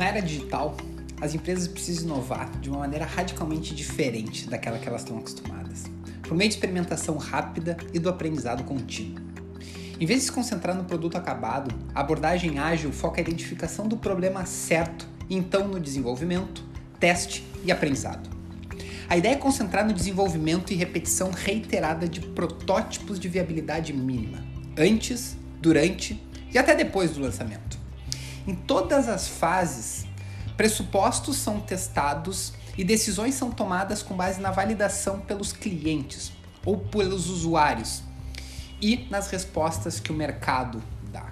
Na era digital, as empresas precisam inovar de uma maneira radicalmente diferente daquela que elas estão acostumadas, por meio de experimentação rápida e do aprendizado contínuo. Em vez de se concentrar no produto acabado, a abordagem ágil foca a identificação do problema certo e então no desenvolvimento, teste e aprendizado. A ideia é concentrar no desenvolvimento e repetição reiterada de protótipos de viabilidade mínima, antes, durante e até depois do lançamento. Em todas as fases, pressupostos são testados e decisões são tomadas com base na validação pelos clientes ou pelos usuários e nas respostas que o mercado dá.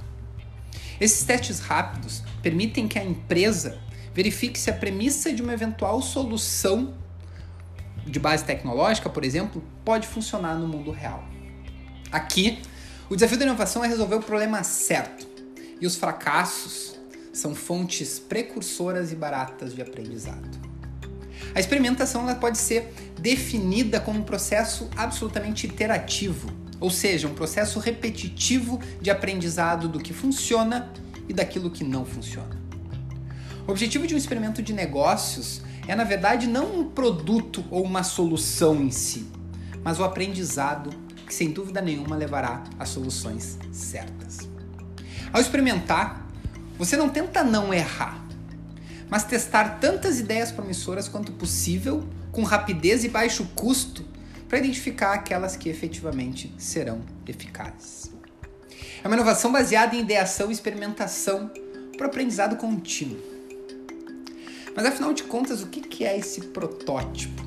Esses testes rápidos permitem que a empresa verifique se a premissa de uma eventual solução de base tecnológica, por exemplo, pode funcionar no mundo real. Aqui, o desafio da inovação é resolver o problema certo, e os fracassos são fontes precursoras e baratas de aprendizado. A experimentação ela pode ser definida como um processo absolutamente iterativo, ou seja, um processo repetitivo de aprendizado do que funciona e daquilo que não funciona. O objetivo de um experimento de negócios é, na verdade, não um produto ou uma solução em si, mas o aprendizado que, sem dúvida nenhuma, levará às soluções certas. Ao experimentar, você não tenta não errar, mas testar tantas ideias promissoras quanto possível, com rapidez e baixo custo, para identificar aquelas que efetivamente serão eficazes. É uma inovação baseada em ideação e experimentação para o aprendizado contínuo. Mas afinal de contas, o que é esse protótipo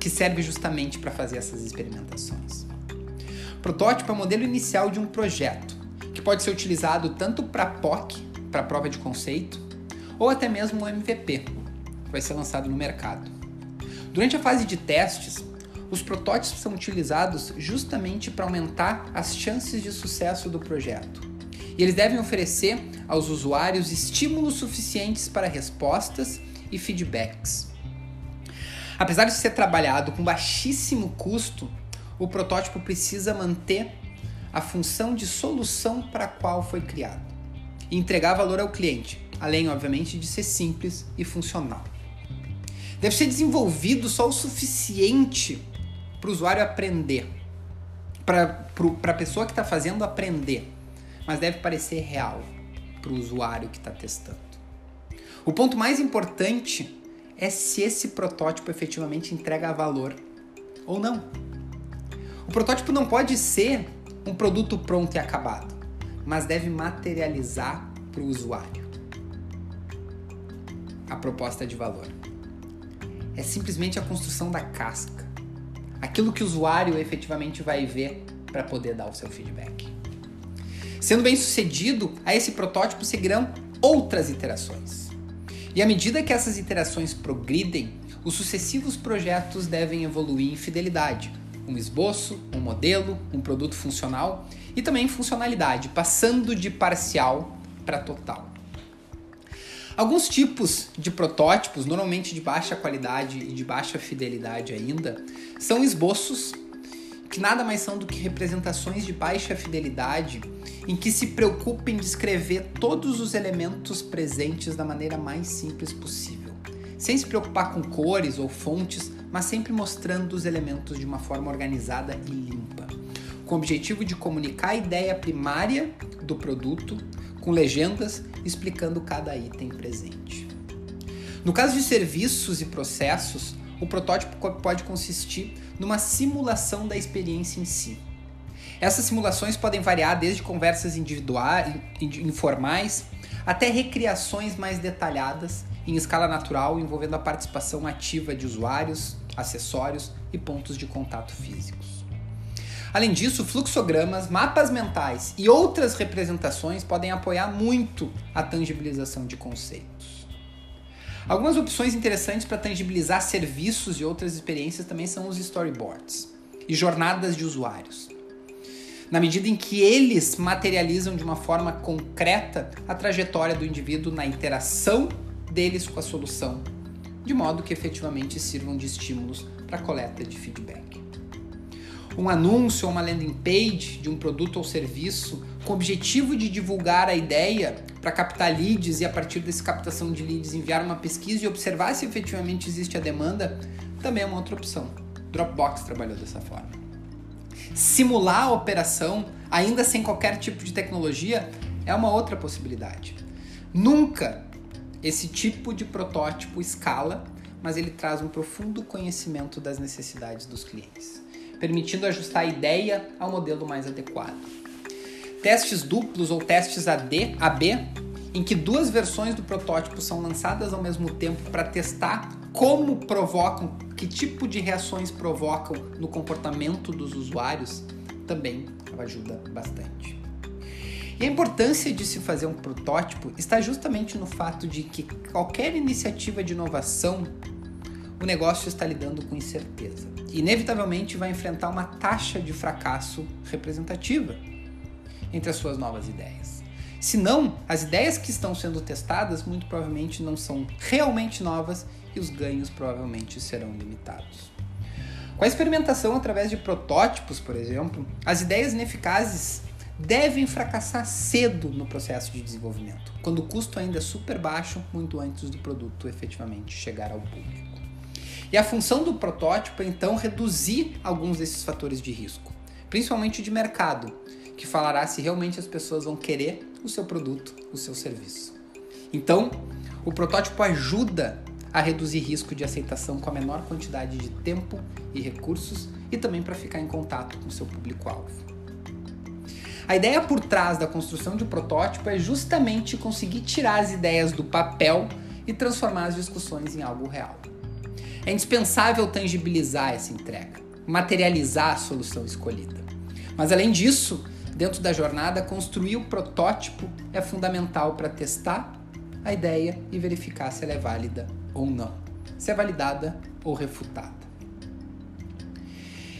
que serve justamente para fazer essas experimentações? Protótipo é o modelo inicial de um projeto, que pode ser utilizado tanto para POC, para prova de conceito, ou até mesmo o MVP, que vai ser lançado no mercado. Durante a fase de testes, os protótipos são utilizados justamente para aumentar as chances de sucesso do projeto. E eles devem oferecer aos usuários estímulos suficientes para respostas e feedbacks. Apesar de ser trabalhado com baixíssimo custo, o protótipo precisa manter a função de solução para a qual foi criado e entregar valor ao cliente, além, obviamente, de ser simples e funcional. Deve ser desenvolvido só o suficiente para o usuário aprender, para a pessoa que está fazendo aprender, mas deve parecer real para o usuário que está testando. O ponto mais importante é se esse protótipo efetivamente entrega valor ou não. O protótipo não pode ser um produto pronto e acabado, mas deve materializar para o usuário a proposta de valor. É simplesmente a construção da casca aquilo que o usuário efetivamente vai ver para poder dar o seu feedback. Sendo bem sucedido, a esse protótipo seguirão outras iterações. E à medida que essas iterações progridem, os sucessivos projetos devem evoluir em fidelidade, um esboço, um modelo, um produto funcional e também funcionalidade, passando de parcial para total. Alguns tipos de protótipos, normalmente de baixa qualidade e de baixa fidelidade ainda, são esboços que nada mais são do que representações de baixa fidelidade em que se preocupem em descrever todos os elementos presentes da maneira mais simples possível, sem se preocupar com cores ou fontes, mas sempre mostrando os elementos de uma forma organizada e limpa, com o objetivo de comunicar a ideia primária do produto com legendas explicando cada item presente. No caso de serviços e processos, o protótipo pode consistir numa simulação da experiência em si. Essas simulações podem variar desde conversas individuais, informais, até recriações mais detalhadas em escala natural envolvendo a participação ativa de usuários, acessórios e pontos de contato físicos. Além disso, fluxogramas, mapas mentais e outras representações podem apoiar muito a tangibilização de conceitos. Algumas opções interessantes para tangibilizar serviços e outras experiências também são os storyboards e jornadas de usuários. Na medida em que eles materializam de uma forma concreta a trajetória do indivíduo na interação deles com a solução, de modo que efetivamente sirvam de estímulos para a coleta de feedback. Um anúncio ou uma landing page de um produto ou serviço com o objetivo de divulgar a ideia para captar leads e a partir dessa captação de leads enviar uma pesquisa e observar se efetivamente existe a demanda, também é uma outra opção. Dropbox trabalhou dessa forma. Simular a operação, ainda sem qualquer tipo de tecnologia, é uma outra possibilidade. Nunca esse tipo de protótipo escala, mas ele traz um profundo conhecimento das necessidades dos clientes, permitindo ajustar a ideia ao modelo mais adequado. Testes duplos ou testes AD, AB, em que duas versões do protótipo são lançadas ao mesmo tempo para testar como provocam, que tipo de reações provocam no comportamento dos usuários, também ajuda bastante. E a importância de se fazer um protótipo está justamente no fato de que qualquer iniciativa de inovação, o negócio está lidando com incerteza. Inevitavelmente vai enfrentar uma taxa de fracasso representativa entre as suas novas ideias. Se não, as ideias que estão sendo testadas muito provavelmente não são realmente novas e os ganhos provavelmente serão limitados. Com a experimentação através de protótipos, por exemplo, as ideias ineficazes devem fracassar cedo no processo de desenvolvimento, quando o custo ainda é super baixo, muito antes do produto efetivamente chegar ao público. E a função do protótipo é então reduzir alguns desses fatores de risco, principalmente de mercado, que falará se realmente as pessoas vão querer o seu produto, o seu serviço. Então, o protótipo ajuda a reduzir risco de aceitação com a menor quantidade de tempo e recursos e também para ficar em contato com o seu público-alvo. A ideia por trás da construção de um protótipo é justamente conseguir tirar as ideias do papel e transformar as discussões em algo real. É indispensável tangibilizar essa entrega, materializar a solução escolhida. Mas além disso, dentro da jornada, construir o protótipo é fundamental para testar a ideia e verificar se ela é válida ou não, se é validada ou refutada.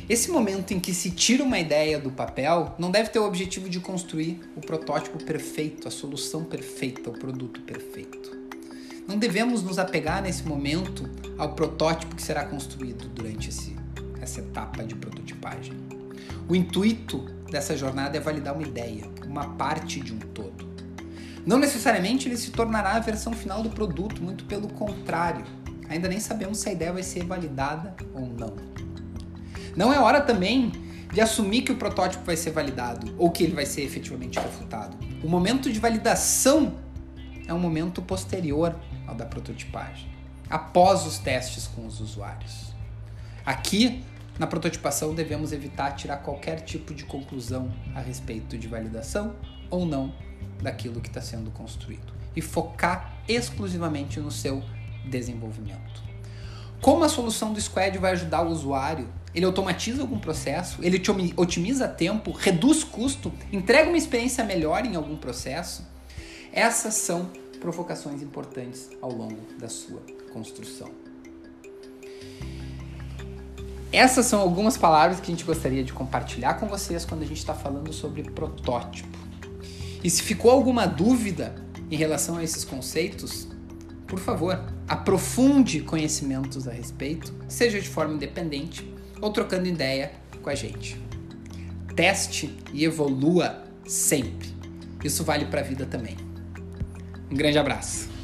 Esse momento em que se tira uma ideia do papel não deve ter o objetivo de construir o protótipo perfeito, a solução perfeita, o produto perfeito. Não devemos nos apegar nesse momento ao protótipo que será construído durante esse, essa etapa de prototipagem. O intuito dessa jornada é validar uma ideia, uma parte de um todo. Não necessariamente ele se tornará a versão final do produto, muito pelo contrário. Ainda nem sabemos se a ideia vai ser validada ou não. Não é hora também de assumir que o protótipo vai ser validado ou que ele vai ser efetivamente refutado. O momento de validação é um momento posterior da prototipagem, após os testes com os usuários. Aqui, na prototipação, devemos evitar tirar qualquer tipo de conclusão a respeito de validação ou não daquilo que está sendo construído e focar exclusivamente no seu desenvolvimento. Como a solução do Squad vai ajudar o usuário ele automatiza algum processo, ele te otimiza tempo, reduz custo, entrega uma experiência melhor em algum processo. Essas são provocações importantes ao longo da sua construção. Essas são algumas palavras que a gente gostaria de compartilhar com vocês quando a gente está falando sobre protótipo. E se ficou alguma dúvida em relação a esses conceitos, por favor, aprofunde conhecimentos a respeito, seja de forma independente ou trocando ideia com a gente. Teste e evolua sempre. Isso vale para a vida também. Um grande abraço.